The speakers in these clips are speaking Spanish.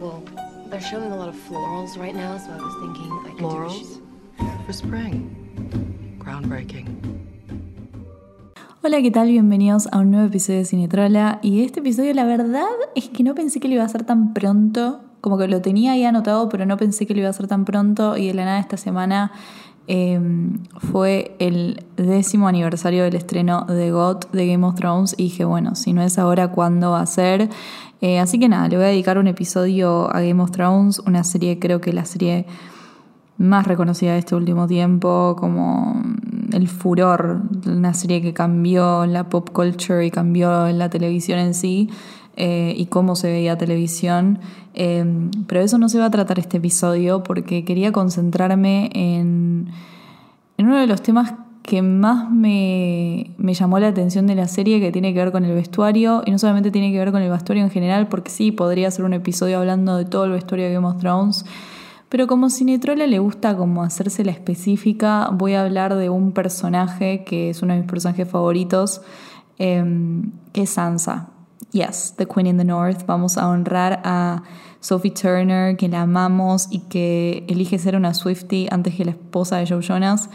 Well, they're showing a lot of florals right now, so I was thinking I could do a Florals? For spring. Groundbreaking. Hola, ¿qué tal? Bienvenidos a un nuevo episodio de Cinetrola. Y este episodio, la verdad, es que no pensé que lo iba a hacer tan pronto. Como que lo tenía ahí anotado, pero no pensé que lo iba a hacer tan pronto. Y de la nada esta semana eh, fue el décimo aniversario del estreno de God de Game of Thrones. Y dije, bueno, si no es ahora, ¿cuándo va a ser? Eh, así que nada, le voy a dedicar un episodio a Game of Thrones, una serie, creo que la serie más reconocida de este último tiempo, como el furor, una serie que cambió la pop culture y cambió la televisión en sí eh, y cómo se veía televisión. Eh, pero eso no se va a tratar este episodio porque quería concentrarme en, en uno de los temas que más me, me, llamó la atención de la serie, que tiene que ver con el vestuario, y no solamente tiene que ver con el vestuario en general, porque sí, podría ser un episodio hablando de todo el vestuario de Game of Thrones, pero como Cinetrola le gusta como hacerse la específica, voy a hablar de un personaje que es uno de mis personajes favoritos, eh, que es Sansa. Yes, The Queen in the North. Vamos a honrar a Sophie Turner, que la amamos y que elige ser una Swiftie antes que la esposa de Joe Jonas.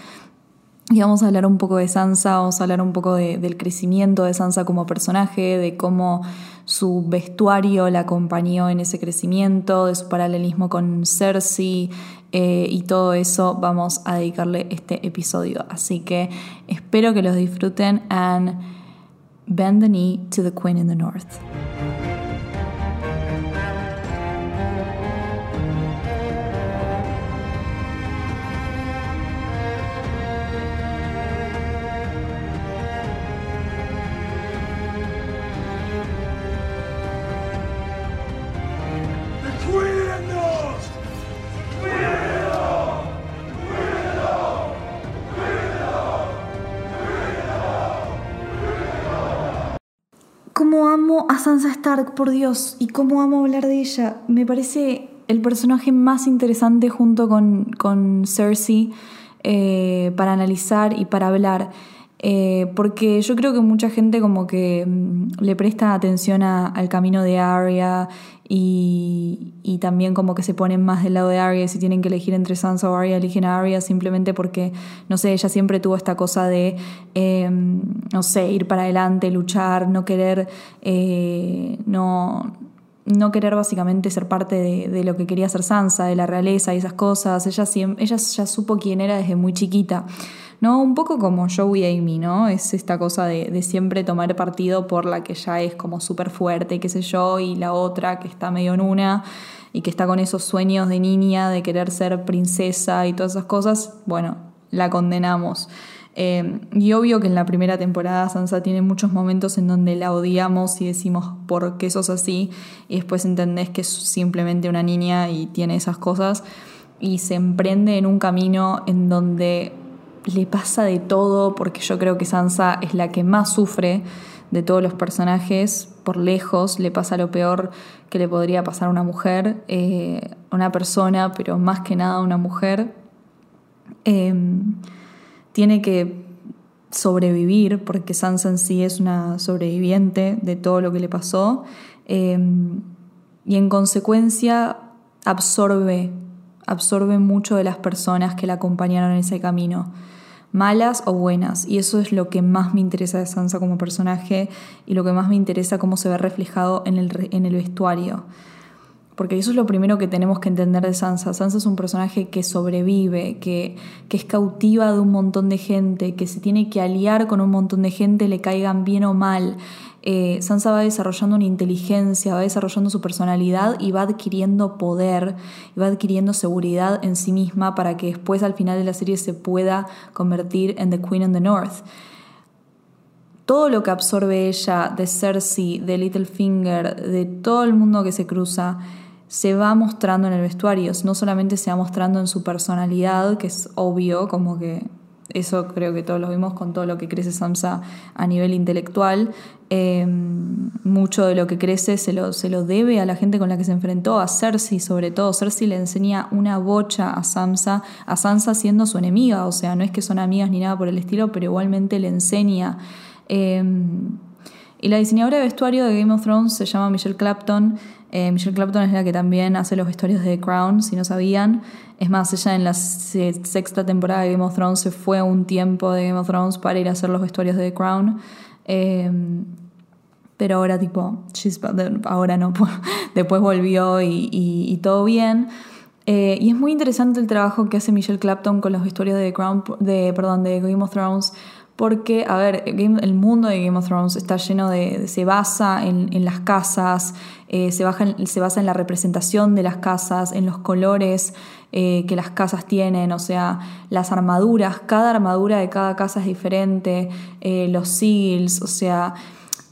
Y vamos a hablar un poco de Sansa, vamos a hablar un poco de, del crecimiento de Sansa como personaje, de cómo su vestuario la acompañó en ese crecimiento, de su paralelismo con Cersei eh, y todo eso vamos a dedicarle este episodio. Así que espero que los disfruten and bend the knee to the Queen in the North. Sansa Stark, por Dios, y cómo amo hablar de ella. Me parece el personaje más interesante junto con, con Cersei eh, para analizar y para hablar. Eh, porque yo creo que mucha gente como que mm, le presta atención al camino de Arya y, también como que se ponen más del lado de Arya si tienen que elegir entre Sansa o Arya, eligen a Arya simplemente porque, no sé, ella siempre tuvo esta cosa de, eh, no sé, ir para adelante, luchar, no querer, eh, no no querer básicamente ser parte de, de, lo que quería ser Sansa, de la realeza y esas cosas. Ella, ella ya supo quién era desde muy chiquita. ¿No? Un poco como Joe y Amy, ¿no? Es esta cosa de, de siempre tomar partido por la que ya es como súper fuerte, qué sé yo, y la otra que está medio en una y que está con esos sueños de niña, de querer ser princesa y todas esas cosas, bueno, la condenamos. Eh, y obvio que en la primera temporada Sansa tiene muchos momentos en donde la odiamos y decimos por qué sos así, y después entendés que es simplemente una niña y tiene esas cosas, y se emprende en un camino en donde le pasa de todo, porque yo creo que Sansa es la que más sufre de todos los personajes, por lejos, le pasa lo peor que le podría pasar a una mujer, eh, una persona, pero más que nada a una mujer. Eh, tiene que sobrevivir, porque Sansa en sí es una sobreviviente de todo lo que le pasó, eh, y en consecuencia absorbe, absorbe mucho de las personas que la acompañaron en ese camino malas o buenas. Y eso es lo que más me interesa de Sansa como personaje y lo que más me interesa cómo se ve reflejado en el, en el vestuario. Porque eso es lo primero que tenemos que entender de Sansa. Sansa es un personaje que sobrevive, que, es cautiva de un montón de gente, que se tiene que aliar con un montón de gente, le caigan bien o mal. Eh, Sansa va desarrollando una inteligencia, va desarrollando su personalidad y va adquiriendo poder, y va adquiriendo seguridad en sí misma para que después al final de la serie se pueda convertir en The Queen in the North. Todo lo que absorbe ella de Cersei, de Littlefinger, de todo el mundo que se cruza, se va mostrando en el vestuario, no solamente se va mostrando en su personalidad, que es obvio, como que eso creo que todos lo vimos con todo lo que crece Sansa a nivel intelectual. Eh, mucho de lo que crece se lo, se lo debe a la gente con la que se enfrentó, a Cersei sobre todo. Cersei le enseña una bocha a Sansa, a Sansa siendo su enemiga, o sea, no es que son amigas ni nada por el estilo, pero igualmente le enseña. Eh, Y la diseñadora de vestuario de Game of Thrones se llama Michelle Clapton. Eh, Michelle Clapton es la que también hace los vestuarios de The Crown, si no sabían. Es más, ella en la sexta temporada de Game of Thrones se fue un tiempo de Game of Thrones para ir a hacer los vestuarios de The Crown. Eh, pero ahora tipo, ahora no, después volvió y, todo bien. Eh, y es muy interesante el trabajo que hace Michelle Clapton con los vestuarios de, Crown, de, perdón, de Game of Thrones porque, a ver, el mundo de Game of Thrones está lleno de. se basa en, las casas, eh, se, se, basa en la representación de las casas, en los colores eh, que las casas tienen, o sea, las armaduras, cada armadura de cada casa es diferente, eh, los seals, o sea.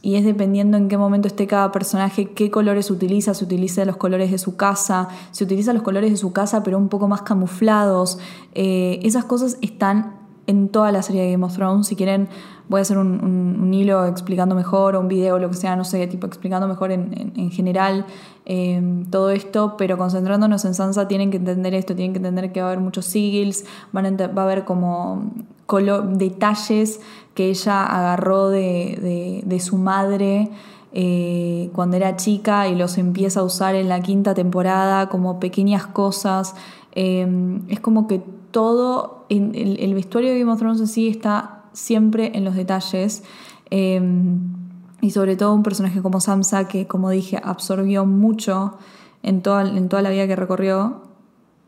Y es dependiendo en qué momento esté cada personaje, qué colores utiliza, si utiliza los colores de su casa, si utiliza los colores de su casa pero un poco más camuflados. esas cosas están en toda la serie de Game of Thrones. Si quieren, voy a hacer un, hilo explicando mejor, o un video, o lo que sea, no sé, tipo explicando mejor en, general em, todo esto, pero concentrándonos en Sansa, tienen que entender esto, tienen que entender que va a haber muchos sigils, va a haber como detalles que ella agarró de, su madre. Eh, cuando era chica y los empieza a usar en la quinta temporada como pequeñas cosas. Em, es como que todo, en el, vestuario de Game of Thrones en sí está siempre en los detalles. Em, y sobre todo un personaje como Samsa, que como dije, absorbió mucho en toda, en toda la vida que recorrió,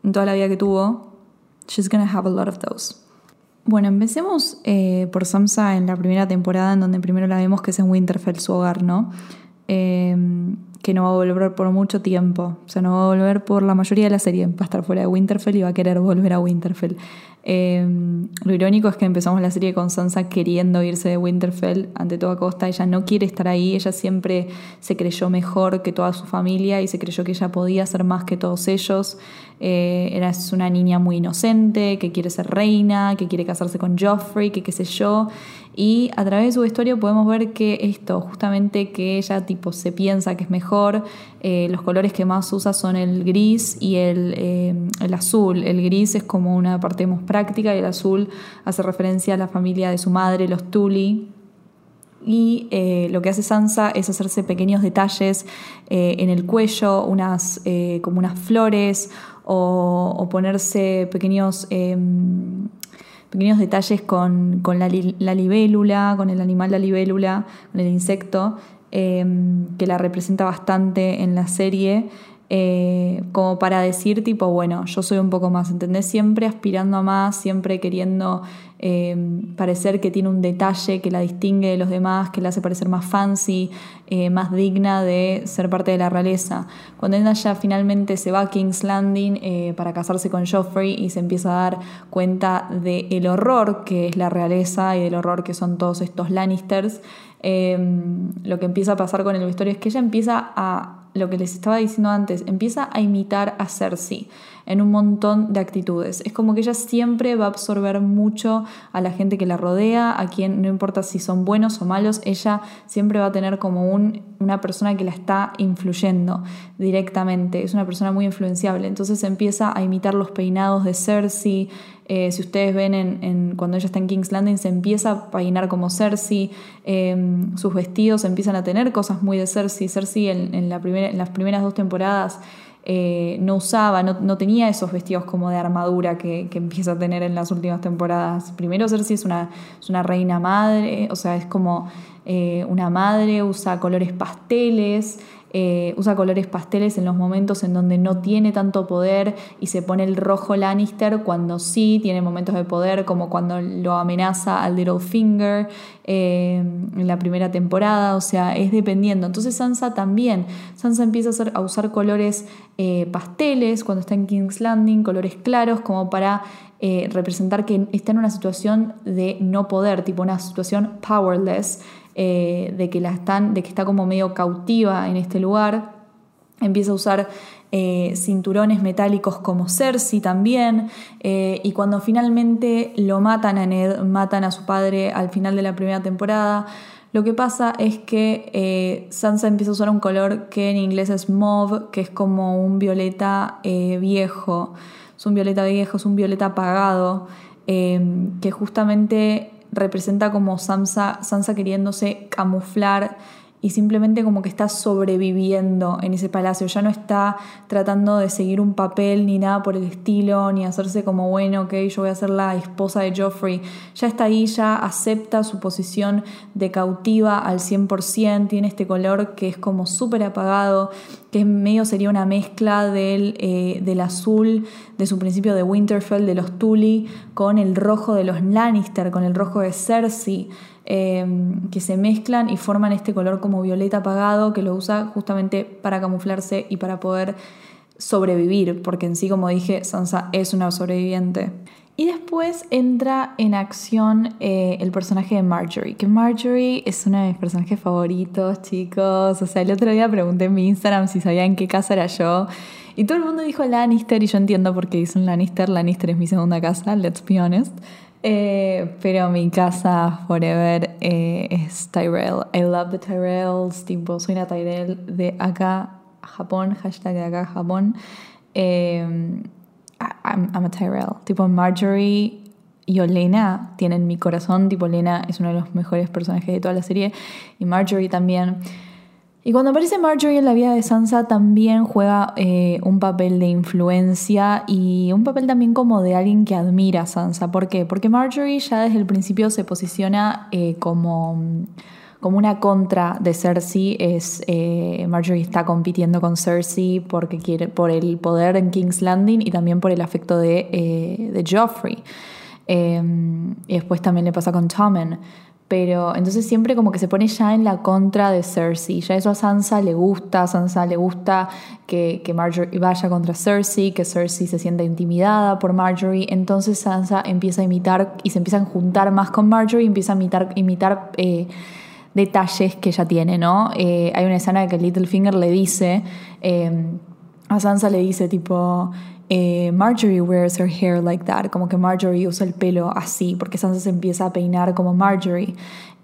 en toda la vida que tuvo. She's gonna have a lot of those. Bueno, empecemos eh, por Samsa en la primera temporada, en donde primero la vemos que es en Winterfell, su hogar, ¿no? Em, que no va a volver por mucho tiempo. O sea, no va a volver por la mayoría de la serie. Va a estar fuera de Winterfell y va a querer volver a Winterfell. Em, lo irónico es que empezamos la serie con Sansa queriendo irse de Winterfell ante toda costa. Ella no quiere estar ahí. Ella siempre se creyó mejor que toda su familia y se creyó que ella podía ser más que todos ellos. Eh, era una niña muy inocente, que quiere ser reina, que quiere casarse con Joffrey, que qué sé yo. Y a través de su historia podemos ver que esto, justamente que ella tipo se piensa que es mejor, eh, los colores que más usa son el gris y el, eh, el, azul. El gris es como una parte más práctica y el azul hace referencia a la familia de su madre, los Tully. Y eh, lo que hace Sansa es hacerse pequeños detalles en el cuello, unas, como unas flores, o, o ponerse pequeños em, pequeños detalles con, la, libélula, con el animal la libélula, con el insecto, em, que la representa bastante en la serie. Eh, como para decir tipo, bueno, yo soy un poco más, ¿entendés? Siempre aspirando a más, siempre queriendo Em, parecer que tiene un detalle que la distingue de los demás, que la hace parecer más fancy, eh, más digna de ser parte de la realeza. Cuando ella ya finalmente se va a King's Landing eh, para casarse con Joffrey y se empieza a dar cuenta del horror que es la realeza y del horror que son todos estos Lannisters, lo que empieza a pasar con el vestuario es que ella empieza a, lo que les estaba diciendo antes, empieza a imitar a Cersei en un montón de actitudes. Es como que ella siempre va a absorber mucho a la gente que la rodea, a quien no importa si son buenos o malos, ella siempre va a tener como un, una persona que la está influyendo directamente, es una persona muy influenciable, entonces empieza a imitar los peinados de Cersei, eh, si ustedes ven en, cuando ella está en King's Landing, se empieza a peinar como Cersei, em, sus vestidos empiezan a tener cosas muy de Cersei. Cersei en, las primeras dos temporadas eh, no usaba, no, tenía esos vestidos como de armadura que, empieza a tener en las últimas temporadas. Primero Cersei es una, es una reina madre, o sea, es como eh, una madre, usa colores pasteles, eh, usa colores pasteles en los momentos en donde no tiene tanto poder y se pone el rojo Lannister cuando sí tiene momentos de poder, como cuando lo amenaza al Littlefinger eh, en la primera temporada, o sea, es dependiendo. Entonces Sansa también, Sansa empieza a, usar colores eh, pasteles cuando está en King's Landing, colores claros como para representar que está en una situación de no poder, tipo una situación powerless. Eh, de, que la están, de que está como medio cautiva en este lugar. Empieza a usar eh, cinturones metálicos como Cersei también. Eh, y cuando finalmente lo matan a Ned, matan a su padre al final de la primera temporada. Lo que pasa es que Sansa empieza a usar un color que en inglés es mauve, que es como un violeta viejo. Es un violeta viejo, es un violeta apagado, que justamente representa como Sansa, Sansa queriéndose camuflar y simplemente como que está sobreviviendo en ese palacio, ya no está tratando de seguir un papel ni nada por el estilo, ni hacerse como bueno, ok, yo voy a ser la esposa de Joffrey, ya está ahí, ya acepta su posición de cautiva al 100%, tiene este color que es como súper apagado, que medio sería una mezcla del, eh, del azul de su principio de Winterfell, de los Tully, con el rojo de los Lannister, con el rojo de Cersei. Em, que se mezclan y forman este color como violeta apagado que lo usa justamente para camuflarse y para poder sobrevivir, porque en sí, como dije, Sansa es una sobreviviente. Y después entra en acción eh, el personaje de Marjorie, que Marjorie es uno de mis personajes favoritos, chicos. O sea, el otro día pregunté en mi Instagram si sabían qué casa era yo. Y todo el mundo dijo Lannister y yo entiendo por qué dicen Lannister. Lannister es mi segunda casa, let's be honest. Eh, pero mi casa forever eh, es Tyrell. I love the Tyrells. Tipo, soy una Tyrell de acá Japón. Hashtag de acá Japón. Eh, I'm, a Tyrell. Tipo, Marjorie y Olena tienen mi corazón. Tipo, Olena es uno de los mejores personajes de toda la serie. Y Marjorie también. Y cuando aparece Marjorie en la vida de Sansa también juega eh, un papel de influencia y un papel también como de alguien que admira a Sansa. ¿Por qué? Porque Marjorie ya desde el principio se posiciona eh, como, como una contra de Cersei. Es, eh, Marjorie está compitiendo con Cersei porque quiere, por el poder en King's Landing y también por el afecto de, de Joffrey. y después también le pasa con Tommen. Pero entonces siempre como que se pone ya en la contra de Cersei. Ya eso a Sansa le gusta, Sansa le gusta que, que Marjorie vaya contra Cersei, que Cersei se sienta intimidada por Marjorie. Entonces Sansa empieza a imitar y se empiezan a juntar más con Marjorie empieza a imitar, imitar eh, detalles que ella tiene, ¿no? Eh, hay una escena que Littlefinger le dice, eh, a Sansa le dice tipo... Eh, Marjorie wears her hair like that, como que Marjorie usa el pelo así, porque Sansa se empieza a peinar como Marjorie.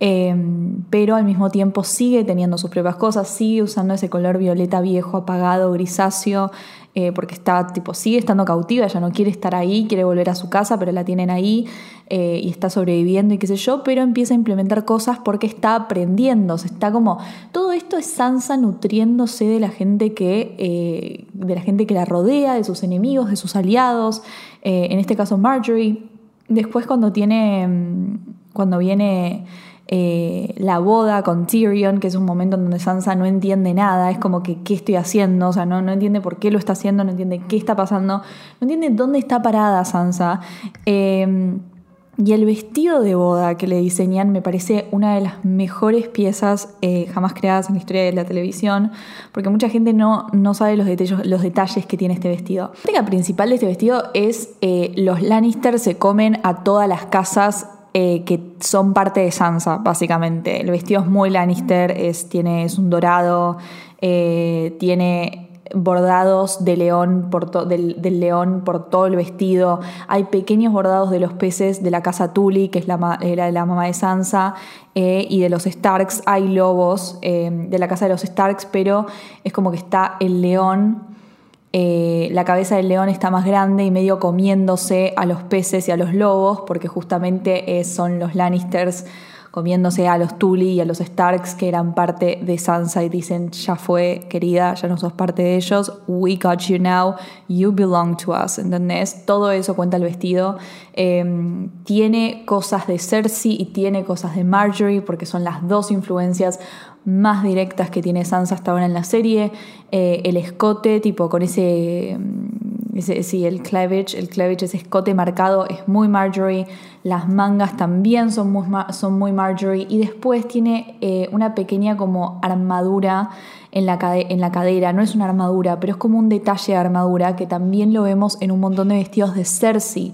Em, pero al mismo tiempo sigue teniendo sus propias cosas, sigue usando ese color violeta viejo, apagado, grisáceo, eh, porque está, tipo, sigue estando cautiva, ella no quiere estar ahí, quiere volver a su casa, pero la tienen ahí eh, y está sobreviviendo y qué sé yo, pero empieza a implementar cosas porque está aprendiendo, se está como, todo esto es Sansa nutriéndose de la gente que, eh, de la gente que la rodea, de sus enemigos, de sus aliados, en este caso Marjorie, después cuando tiene, mm, cuando viene eh, la boda con Tyrion, que es un momento en donde Sansa no entiende nada, es como que qué estoy haciendo, o sea, no, no entiende por qué lo está haciendo, no entiende qué está pasando, no entiende dónde está parada Sansa. Em, y el vestido de boda que le diseñan me parece una de las mejores piezas eh, jamás creadas en la historia de la televisión, porque mucha gente no, no sabe los detalles, los detalles que tiene este vestido. La temática principal de este vestido es eh, los Lannister se comen a todas las casas eh, que son parte de Sansa, básicamente. El vestido es muy Lannister, es, tiene, es un dorado, eh, tiene bordados de león por del, león por todo el vestido. Hay pequeños bordados de los peces de la casa Tully, que es la, era la mamá de Sansa, eh, y de los Starks. Hay lobos de la casa de los Starks, pero es como que está el león eh, la cabeza del león está más grande y medio comiéndose a los peces y a los lobos, porque justamente eh, son los Lannisters comiéndose a los Tully y a los Starks que eran parte de Sansa y dicen, ya fue, querida, ya no sos parte de ellos, we got you now, you belong to us, ¿entendés? Todo eso cuenta el vestido. Em, tiene cosas de Cersei y tiene cosas de Marjorie, porque son las dos influencias más directas que tiene Sansa hasta ahora en la serie. Eh, el escote, tipo con ese, mm, ese, sí, el cleavage, el cleavage, ese escote marcado es muy Marjorie. Las mangas también son muy, son muy Marjorie. Y después tiene eh, una pequeña como armadura en la, en la cadera. No es una armadura, pero es como un detalle de armadura que también lo vemos en un montón de vestidos de Cersei.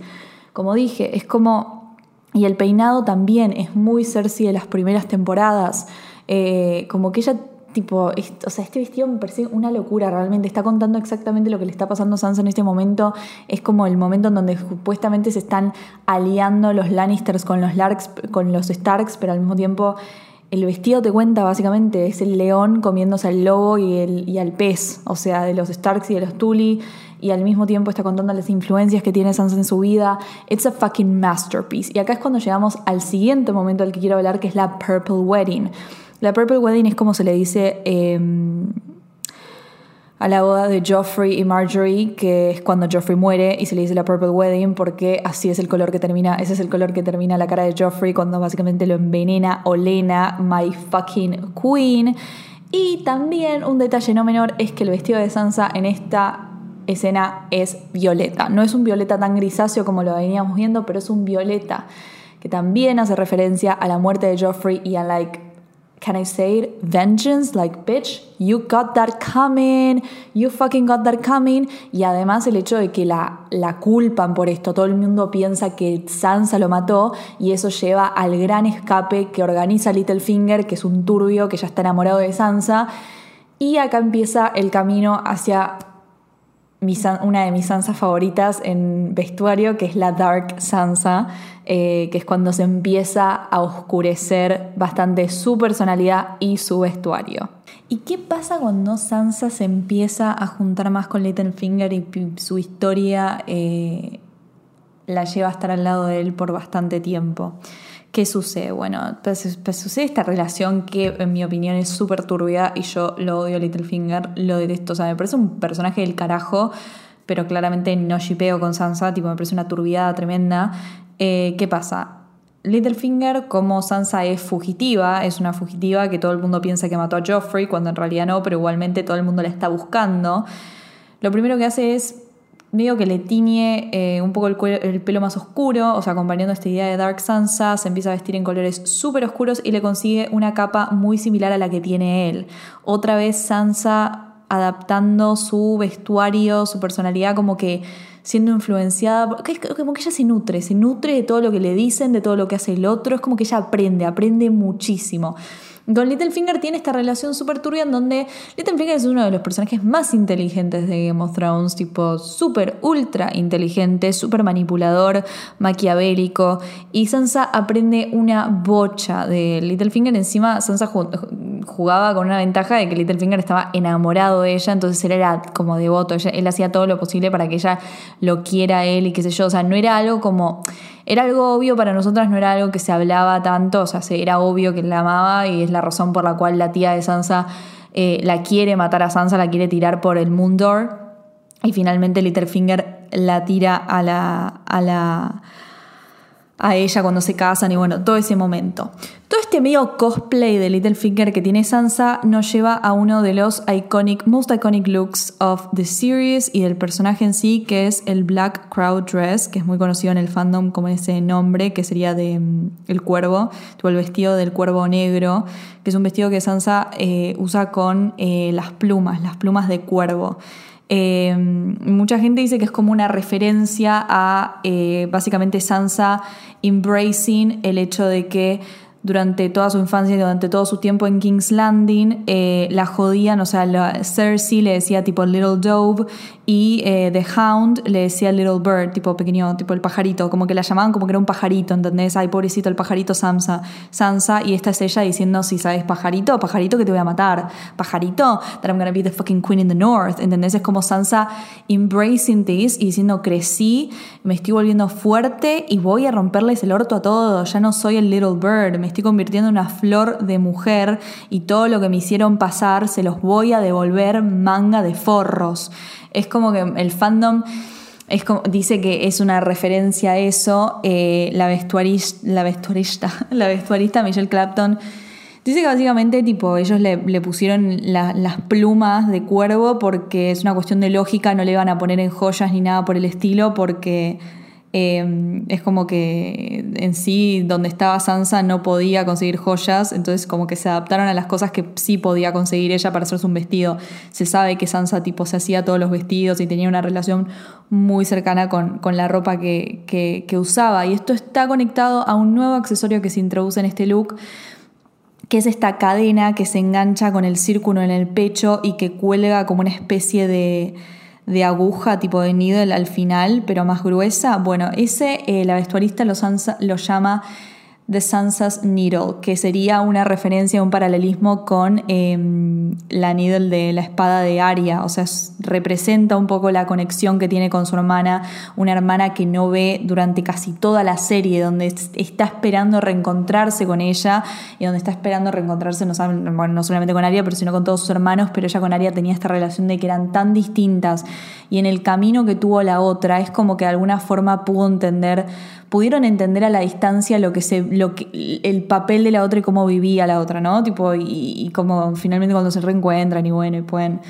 Como dije, es como... Y el peinado también es muy Cersei de las primeras temporadas. Eh, como que ella, tipo, o sea, este vestido me parece una locura realmente. Está contando exactamente lo que le está pasando a Sansa en este momento. Es como el momento en donde supuestamente se están aliando los Lannisters con los, Larks, con los Starks, pero al mismo tiempo el vestido te cuenta básicamente, es el león comiéndose al lobo y, el, y al pez, o sea, de los Starks y de los Tully, y al mismo tiempo está contando las influencias que tiene Sansa en su vida. It's a fucking masterpiece. Y acá es cuando llegamos al siguiente momento del que quiero hablar, que es la Purple Wedding. La Purple Wedding es como se le dice em, a la boda de Joffrey y Marjorie, que es cuando Joffrey muere y se le dice la Purple Wedding porque así es el color que termina, ese es el color que termina la cara de Joffrey cuando básicamente lo envenena Olena, my fucking queen. Y también un detalle no menor es que el vestido de Sansa en esta escena es violeta. No es un violeta tan grisáceo como lo veníamos viendo, pero es un violeta que también hace referencia a la muerte de Joffrey y a like can I say? Vengeance, like, bitch, you got that coming, you fucking got that coming. Y además el hecho de que la, la culpan por esto, todo el mundo piensa que Sansa lo mató y eso lleva al gran escape que organiza Littlefinger, que es un turbio que ya está enamorado de Sansa. Y acá empieza el camino hacia una de mis Sansas favoritas en vestuario, que es la Dark Sansa, eh, que es cuando se empieza a oscurecer bastante su personalidad y su vestuario. ¿Y qué pasa cuando Sansa se empieza a juntar más con Littlefinger y su historia eh, la lleva a estar al lado de él por bastante tiempo? ¿Qué sucede? Bueno, pues, pues, sucede esta relación que en mi opinión es súper turbia y yo lo odio a Littlefinger, lo detesto, o sea, me parece un personaje del carajo, pero claramente no shipeo con Sansa, tipo, me parece una turbiada tremenda. Eh, ¿Qué pasa? Littlefinger, como Sansa es fugitiva, es una fugitiva que todo el mundo piensa que mató a Joffrey, cuando en realidad no, pero igualmente todo el mundo la está buscando. Lo primero que hace es medio que le tiñe eh, un poco el, pelo más oscuro, o sea, acompañando esta idea de Dark Sansa, se empieza a vestir en colores súper oscuros y le consigue una capa muy similar a la que tiene él. Otra vez Sansa adaptando su vestuario, su personalidad, como que siendo influenciada, como que ella se nutre, se nutre de todo lo que le dicen, de todo lo que hace el otro, es como que ella aprende, aprende muchísimo. Con Littlefinger tiene esta relación súper turbia en donde Littlefinger es uno de los personajes más inteligentes de Game of Thrones, tipo súper ultra inteligente, súper manipulador, maquiavélico. Y Sansa aprende una bocha de Littlefinger. Encima, Sansa jugaba con una ventaja de que Littlefinger estaba enamorado de ella, entonces él era como devoto. él hacía todo lo posible para que ella lo quiera a él y qué sé yo. O sea, no era algo como era algo obvio para nosotras, no era algo que se hablaba tanto, o sea, era obvio que la amaba y es la razón por la cual la tía de Sansa eh, la quiere matar a Sansa, la quiere tirar por el Moondor y finalmente Littlefinger la tira a la, a la a ella cuando se casan y bueno, todo ese momento. Todo este medio cosplay de Littlefinger que tiene Sansa nos lleva a uno de los iconic, most iconic looks of the series y del personaje en sí, que es el Black Crowd Dress, que es muy conocido en el fandom como ese nombre, que sería de mm, el cuervo, el vestido del cuervo negro, que es un vestido que Sansa eh, usa con eh, las plumas, las plumas de cuervo. Em, mucha gente dice que es como una referencia a eh, básicamente Sansa embracing el hecho de que durante toda su infancia y durante todo su tiempo en King's Landing, eh, la jodían, o sea, Cersei le decía tipo Little Dove y eh, The Hound le decía Little Bird, tipo pequeño, tipo el pajarito, como que la llamaban como que era un pajarito, ¿entendés? Ay, pobrecito, el pajarito Sansa, Sansa, y esta es ella diciendo, si sabes pajarito, pajarito que te voy a matar, pajarito, that I'm gonna be the fucking queen in the north, ¿entendés? Es como Sansa embracing this y diciendo, crecí, me estoy volviendo fuerte y voy a romperles el orto a todos, ya no soy el Little Bird, estoy convirtiendo en una flor de mujer y todo lo que me hicieron pasar se los voy a devolver manga de forros. Es como que el fandom dice que es una referencia a eso. Eh, la, vestuarista, la, vestuarista, la vestuarista Michelle Clapton dice que básicamente tipo, ellos le, pusieron las plumas de cuervo porque es una cuestión de lógica, no le van a poner en joyas ni nada por el estilo porque Em, es como que en sí, donde estaba Sansa no podía conseguir joyas, entonces como que se adaptaron a las cosas que sí podía conseguir ella para hacerse un vestido. Se sabe que Sansa tipo se hacía todos los vestidos y tenía una relación muy cercana con, la ropa que, que usaba. Y esto está conectado a un nuevo accesorio que se introduce en este look que es esta cadena que se engancha con el círculo en el pecho y que cuelga como una especie de, de aguja tipo de needle al final, pero más gruesa. Bueno, ese eh, la vestuarista lo, lo llama The Sansa's Needle, que sería una referencia, un paralelismo con em, la needle de la espada de Arya, o sea, representa un poco la conexión que tiene con su hermana, una hermana que no ve durante casi toda la serie, donde está esperando reencontrarse con ella y donde está esperando reencontrarse no, no solamente con Arya, pero sino con todos sus hermanos, pero ella con Arya tenía esta relación de que eran tan distintas. Y en el camino que tuvo la otra es como que de alguna forma pudo entender pudieron entender a la distancia lo que se, lo que, el papel de la otra y cómo vivía la otra, ¿no? Tipo, y, y cómo finalmente cuando se reencuentran y bueno, y pueden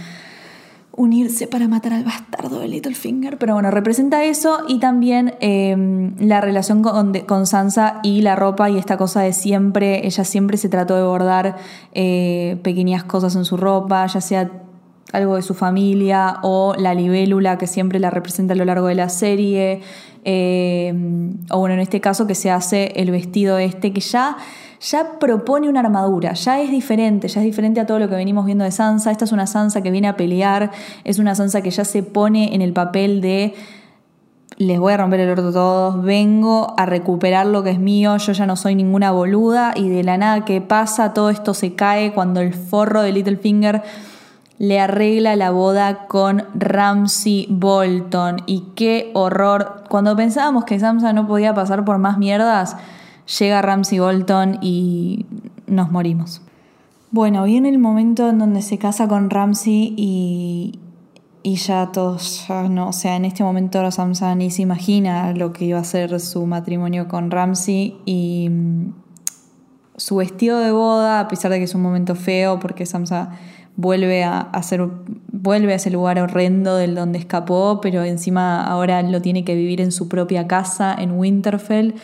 unirse para matar al bastardo de Littlefinger. Pero bueno, representa eso y también em, la relación con, con, Sansa y la ropa y esta cosa de siempre, ella siempre se trató de bordar eh, pequeñas cosas en su ropa, ya sea algo de su familia o la libélula que siempre la representa a lo largo de la serie. Eh, o bueno, en este caso que se hace el vestido este que ya, ya propone una armadura, ya es diferente, ya es diferente a todo lo que venimos viendo de Sansa. Esta es una Sansa que viene a pelear, es una Sansa que ya se pone en el papel de les voy a romper el orto a todos, vengo a recuperar lo que es mío, yo ya no soy ninguna boluda y de la nada que pasa, todo esto se cae cuando el forro de Littlefinger le arregla la boda con Ramsey Bolton. Y qué horror. Cuando pensábamos que Samsa no podía pasar por más mierdas, llega Ramsey Bolton y nos morimos. Bueno, viene el momento en donde se casa con Ramsey y, y ya todos, no, o sea, en este momento Samsa ni se imagina lo que iba a ser su matrimonio con Ramsey y mm, su vestido de boda, a pesar de que es un momento feo porque Samsa vuelve a, hacer, vuelve a ese lugar horrendo del donde escapó, pero encima ahora lo tiene que vivir en su propia casa, en Winterfell.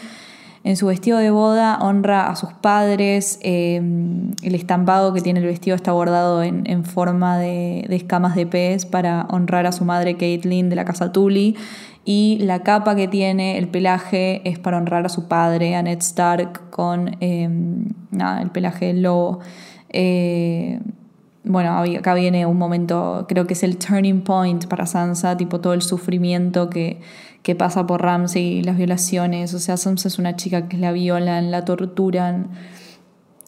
En su vestido de boda honra a sus padres, em, el estampado que tiene el vestido está bordado en, forma de, escamas de pez para honrar a su madre Caitlyn de la casa Tully y la capa que tiene, el pelaje, es para honrar a su padre, a Ned Stark, con em, el pelaje del lobo. Eh, bueno, acá viene un momento, creo que es el turning point para Sansa, tipo todo el sufrimiento que, que pasa por Ramsey las violaciones. O sea, Sansa es una chica que la violan, la torturan,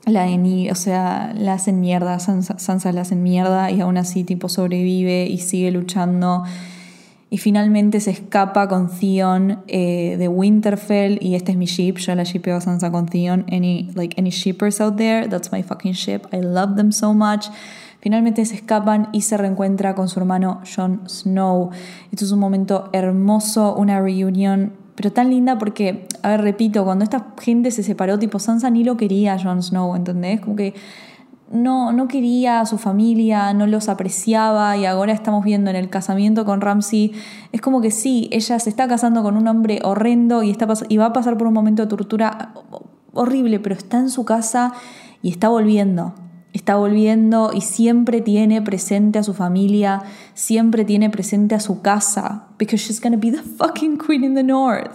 la o sea, la hacen mierda, Sansa, Sansa la hacen mierda y aún así tipo sobrevive y sigue luchando. Y finalmente se escapa con Theon eh, de Winterfell y este es mi ship, yo la shipeo a Sansa con Theon. Any, like, any shippers out there, that's my fucking ship. I love them so much. Finalmente se escapan y se reencuentra con su hermano Jon Snow. Esto es un momento hermoso, una reunión, pero tan linda porque, a ver, repito, cuando esta gente se separó, tipo Sansa ni lo quería Jon Snow, ¿entendés? Como que no, no quería a su familia, no los apreciaba y ahora estamos viendo en el casamiento con Ramsey, es como que sí, ella se está casando con un hombre horrendo y, está, y va a pasar por un momento de tortura horrible, pero está en su casa y está volviendo está volviendo y siempre tiene presente a su familia, siempre tiene presente a su casa, because she's gonna be the fucking queen in the north.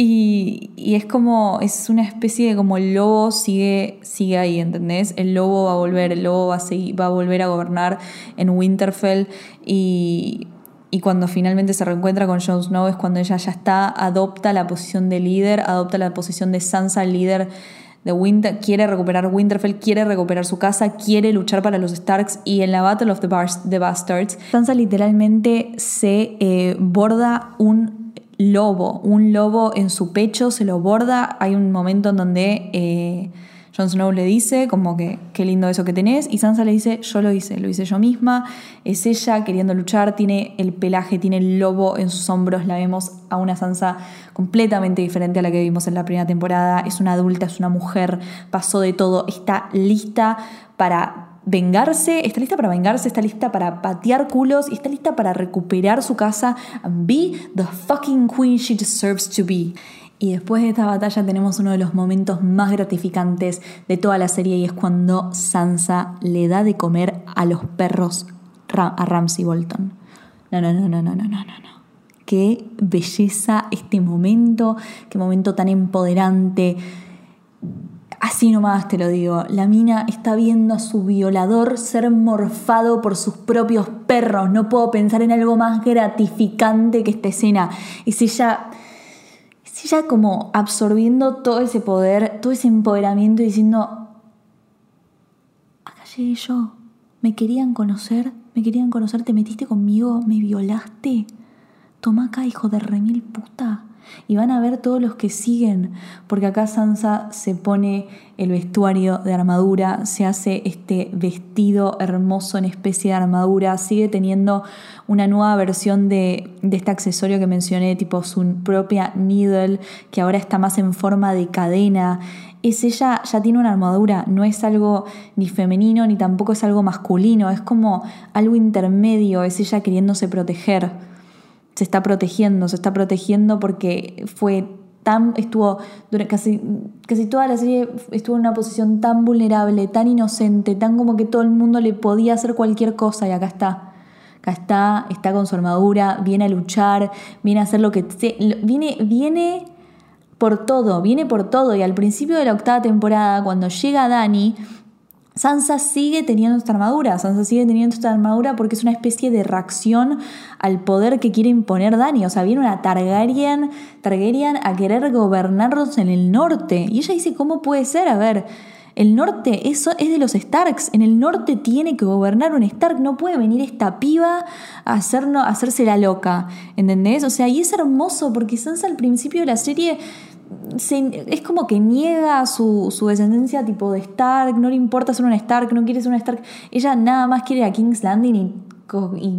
Y, y, es como, es una especie de como el lobo sigue, sigue ahí, ¿entendés? El lobo va a volver, el lobo va a, seguir, va a volver a gobernar en Winterfell y, y cuando finalmente se reencuentra con Jon Snow es cuando ella ya está, adopta la posición de líder, adopta la posición de Sansa, líder Winter, quiere recuperar Winterfell, quiere recuperar su casa, quiere luchar para los Starks y en la Battle of the, Bastards, Sansa literalmente se eh, borda un lobo, un lobo en su pecho, se lo borda, hay un momento en donde... Eh, Jon Snow le dice como que qué lindo eso que tenés y Sansa le dice yo lo hice, lo hice yo misma, es ella queriendo luchar, tiene el pelaje, tiene el lobo en sus hombros, la vemos a una Sansa completamente diferente a la que vimos en la primera temporada, es una adulta, es una mujer, pasó de todo, está lista para vengarse, está lista para vengarse, está lista para patear culos y está lista para recuperar su casa be the fucking queen she deserves to be. Y después de esta batalla tenemos uno de los momentos más gratificantes de toda la serie y es cuando Sansa le da de comer a los perros a Ramsey Bolton. No, no, no, no, no, no, no, no. Qué belleza este momento, qué momento tan empoderante. Así nomás te lo digo, la mina está viendo a su violador ser morfado por sus propios perros. No puedo pensar en algo más gratificante que esta escena. Es ella es ella como absorbiendo todo ese poder, todo ese empoderamiento y diciendo, acá llegué yo, me querían conocer, me querían conocer, te metiste conmigo, me violaste. Toma acá, hijo de remil puta. Y van a ver todos los que siguen, porque acá Sansa se pone el vestuario de armadura, se hace este vestido hermoso en especie de armadura, sigue teniendo una nueva versión de, de este accesorio que mencioné, tipo su propia needle, que ahora está más en forma de cadena. Es ella, ya tiene una armadura, no es algo ni femenino ni tampoco es algo masculino, es como algo intermedio, es ella queriéndose proteger se está protegiendo, se está protegiendo porque fue tan, estuvo casi, casi toda la serie estuvo en una posición tan vulnerable, tan inocente, tan como que todo el mundo le podía hacer cualquier cosa y acá está. Acá está, está con su armadura, viene a luchar, viene a hacer lo que... Viene, viene por todo, viene por todo. Y al principio de la octava temporada, cuando llega Dani, Sansa sigue teniendo esta armadura, Sansa sigue teniendo esta armadura porque es una especie de reacción al poder que quiere imponer Dani. O sea, viene una Targaryen, Targaryen a querer gobernarlos en el norte. Y ella dice, ¿cómo puede ser? A ver, el norte eso es de los Starks. En el norte tiene que gobernar un Stark. No puede venir esta piba a, a hacerse la loca. ¿Entendés? O sea, y es hermoso porque Sansa al principio de la serie es como que niega su, descendencia tipo de Stark, no le importa ser una Stark, no quiere ser una Stark. Ella nada más quiere a King's Landing y,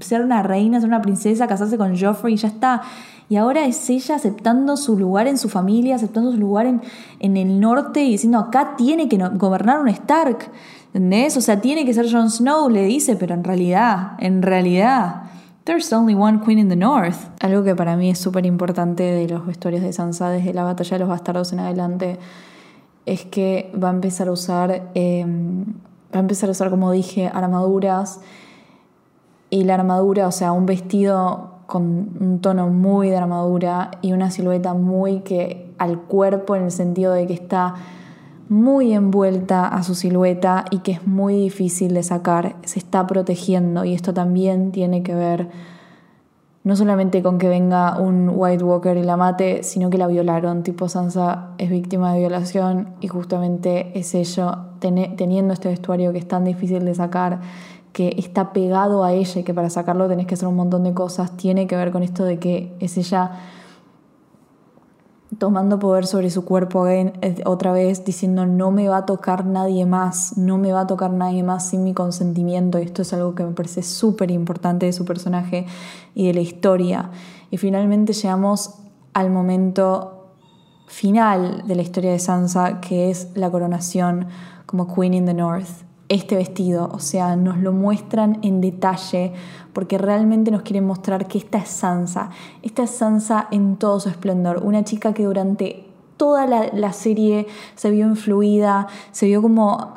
ser una reina, ser una princesa, casarse con Joffrey y ya está. Y ahora es ella aceptando su lugar en su familia, aceptando su lugar en, en el norte y diciendo acá tiene que gobernar un Stark. ¿Entendés? O sea, tiene que ser Jon Snow, le dice, pero en realidad, en realidad There's only one queen in the north. Algo que para mí es súper importante de los vestuarios de Sansa desde la batalla de los bastardos en adelante es que va a empezar a usar, em, va a empezar a usar, como dije, armaduras y la armadura, o sea, un vestido con un tono muy de armadura y una silueta muy que al cuerpo en el sentido de que está muy envuelta a su silueta y que es muy difícil de sacar, se está protegiendo. Y esto también tiene que ver no solamente con que venga un White Walker y la mate, sino que la violaron, tipo Sansa es víctima de violación y justamente es ello, teniendo este vestuario que es tan difícil de sacar, que está pegado a ella y que para sacarlo tenés que hacer un montón de cosas, tiene que ver con esto de que es ella tomando poder sobre su cuerpo eh, otra vez, diciendo no me va a tocar nadie más, no me va a tocar nadie más sin mi consentimiento. Y esto es algo que me parece súper importante de su personaje y de la historia. Y finalmente llegamos al momento final de la historia de Sansa, que es la coronación como Queen in the North este vestido, o sea, nos lo muestran en detalle porque realmente nos quieren mostrar que esta es Sansa, esta es Sansa en todo su esplendor, una chica que durante toda la, serie se vio influida, se vio como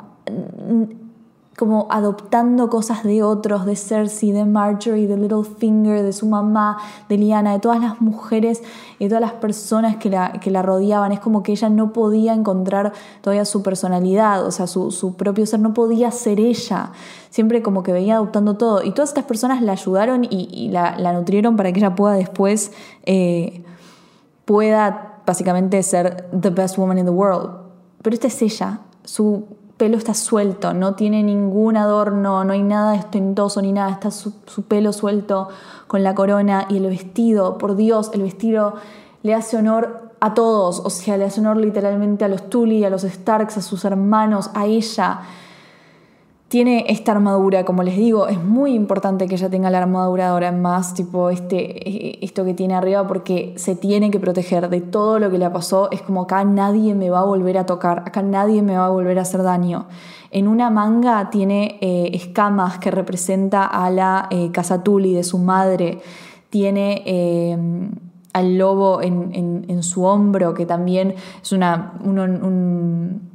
como adoptando cosas de otros, de Cersei, de Marjorie, de Littlefinger, de su mamá, de Liana, de todas las mujeres y todas las personas que la, que la rodeaban. Es como que ella no podía encontrar todavía su personalidad, o sea, su, propio ser, no podía ser ella. Siempre como que venía adoptando todo. Y todas estas personas la ayudaron y, la, nutrieron para que ella pueda después, eh, pueda básicamente ser the best woman in the world. Pero esta es ella, su pelo está suelto, no tiene ningún adorno, no hay nada estentoso ni nada, está su, pelo suelto con la corona y el vestido, por Dios, el vestido le hace honor a todos, o sea, le hace honor literalmente a los Tully, a los Starks, a sus hermanos, a ella tiene esta armadura, como les digo, es muy importante que ella tenga la armadura ahora en más, tipo este, esto que tiene arriba, porque se tiene que proteger de todo lo que le pasó. Es como acá nadie me va a volver a tocar, acá nadie me va a volver a hacer daño. En una manga tiene eh, escamas que representa a la eh, casa Tuli de su madre, tiene eh, al lobo en, su hombro, que también es una, un un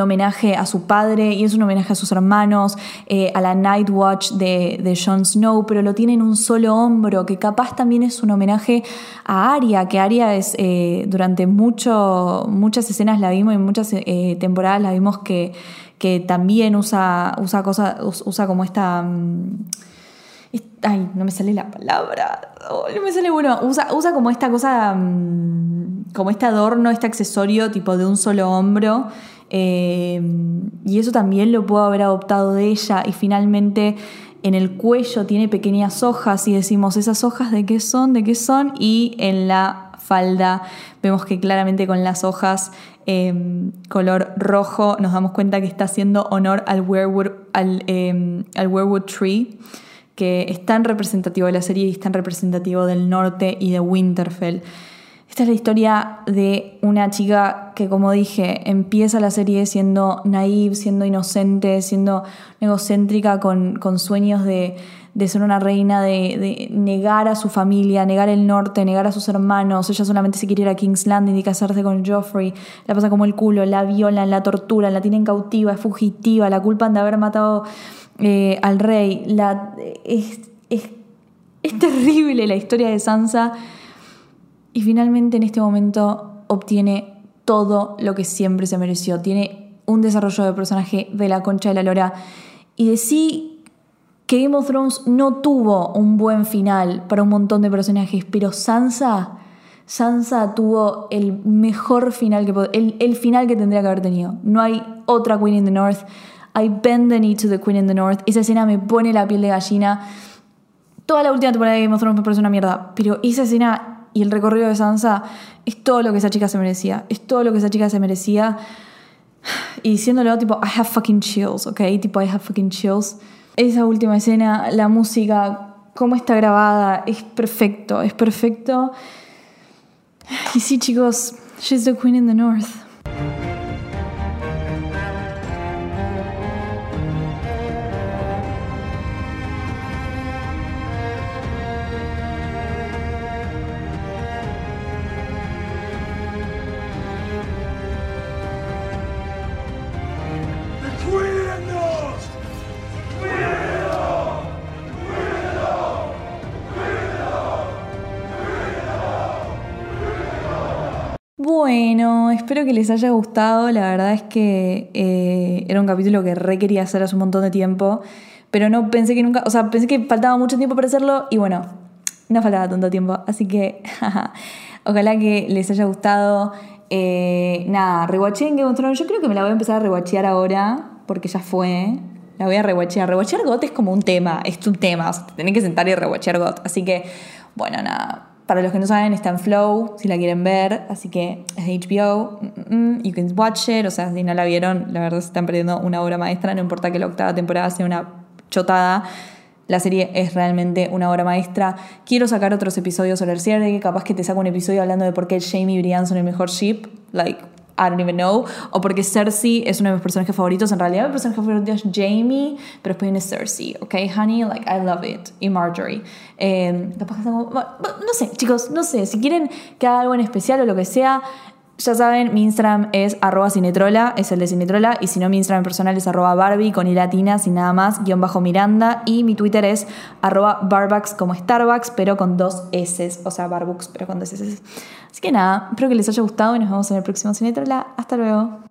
homenaje a su padre y es un homenaje a sus hermanos, eh, a la Night Watch de, de Jon Snow, pero lo tiene en un solo hombro, que capaz también es un homenaje a Arya, que Arya es eh, durante mucho, muchas escenas la vimos y muchas eh, temporadas la vimos que, que también usa, usa, cosa, usa como esta... Mm, Ay, no me sale la palabra. no me sale bueno. Usa, usa como esta cosa, mm, como este adorno, este accesorio tipo de un solo hombro. Eh, y eso también lo puedo haber adoptado de ella. Y finalmente en el cuello tiene pequeñas hojas y decimos, ¿esas hojas de qué son? ¿De qué son? Y en la falda vemos que claramente con las hojas em, color rojo nos damos cuenta que está haciendo honor al werewood, al, em, al tree que es tan representativo de la serie y es tan representativo del norte y de Winterfell. Esta es la historia de una chica que, como dije, empieza la serie siendo naive, siendo inocente, siendo egocéntrica, con, sueños de, ser una reina, de, negar a su familia, negar el norte, negar a sus hermanos. Ella solamente se quiere ir a King's Landing y casarse con Joffrey. La pasa como el culo, la violan, la tortura, la tienen cautiva, es fugitiva, la culpan de haber matado eh, al rey. La, es, es, es terrible la historia de Sansa y finalmente en este momento obtiene todo lo que siempre se mereció. Tiene un desarrollo de personaje de la concha de la lora. Y sí que Game of Thrones no tuvo un buen final para un montón de personajes, pero Sansa, Sansa tuvo el mejor final que el, el final que tendría que haber tenido. No hay otra Queen in the North. I bend the knee to the Queen in the North. Esa escena me pone la piel de gallina. Toda la última temporada de Game of Thrones me parece una mierda, pero esa escena y el recorrido de Sansa es todo lo que esa chica se merecía. Es todo lo que esa chica se merecía. Y diciéndolo tipo, I have fucking chills, ¿ok? Tipo, I have fucking chills. Esa última escena, la música, cómo está grabada, es perfecto, es perfecto. Y sí, chicos, she's the queen in the north. Espero que les haya gustado. La verdad es que eh, era un capítulo que re quería hacer hace un montón de tiempo, pero no pensé que nunca, o sea, pensé que faltaba mucho tiempo para hacerlo y bueno, no faltaba tanto tiempo. Así que ojalá que les haya gustado. Eh, nada, rewatché en Game of Thrones. Yo creo que me la voy a empezar a rewatchear ahora, porque ya fue. La voy a rewatchear. Rewatchear GOT es como un tema, es un tema. O sea, te que sentar y rewatchear GOT. Así que, bueno, nada para los que no saben, está en Flow, si la quieren ver, así que es HBO, mm, mm, you can watch it, o sea, si no la vieron, la verdad se están perdiendo una obra maestra, no importa que la octava temporada sea una chotada, la serie es realmente una obra maestra. Quiero sacar otros episodios sobre el cierre, capaz que te saco un episodio hablando de por qué Jamie y Brian son el mejor ship, like I don't even know. O porque Cersei es uno de mis personajes favoritos. En realidad, mi personaje favorito es Jamie, pero después viene Cersei, ¿ok, honey? Like, I love it. Y Marjorie. Eh, no sé, chicos, no sé. Si quieren que haga algo en especial o lo que sea, ya saben, mi Instagram es arroba cinetrola, es el de cinetrola, y si no, mi Instagram personal es arroba barbie con i latina, sin nada más, guion bajo Miranda, y mi Twitter es arroba barbucks como Starbucks, pero con dos S, o sea, barbucks, pero con dos S. Así que nada, espero que les haya gustado y nos vemos en el próximo cinetrola. Hasta luego.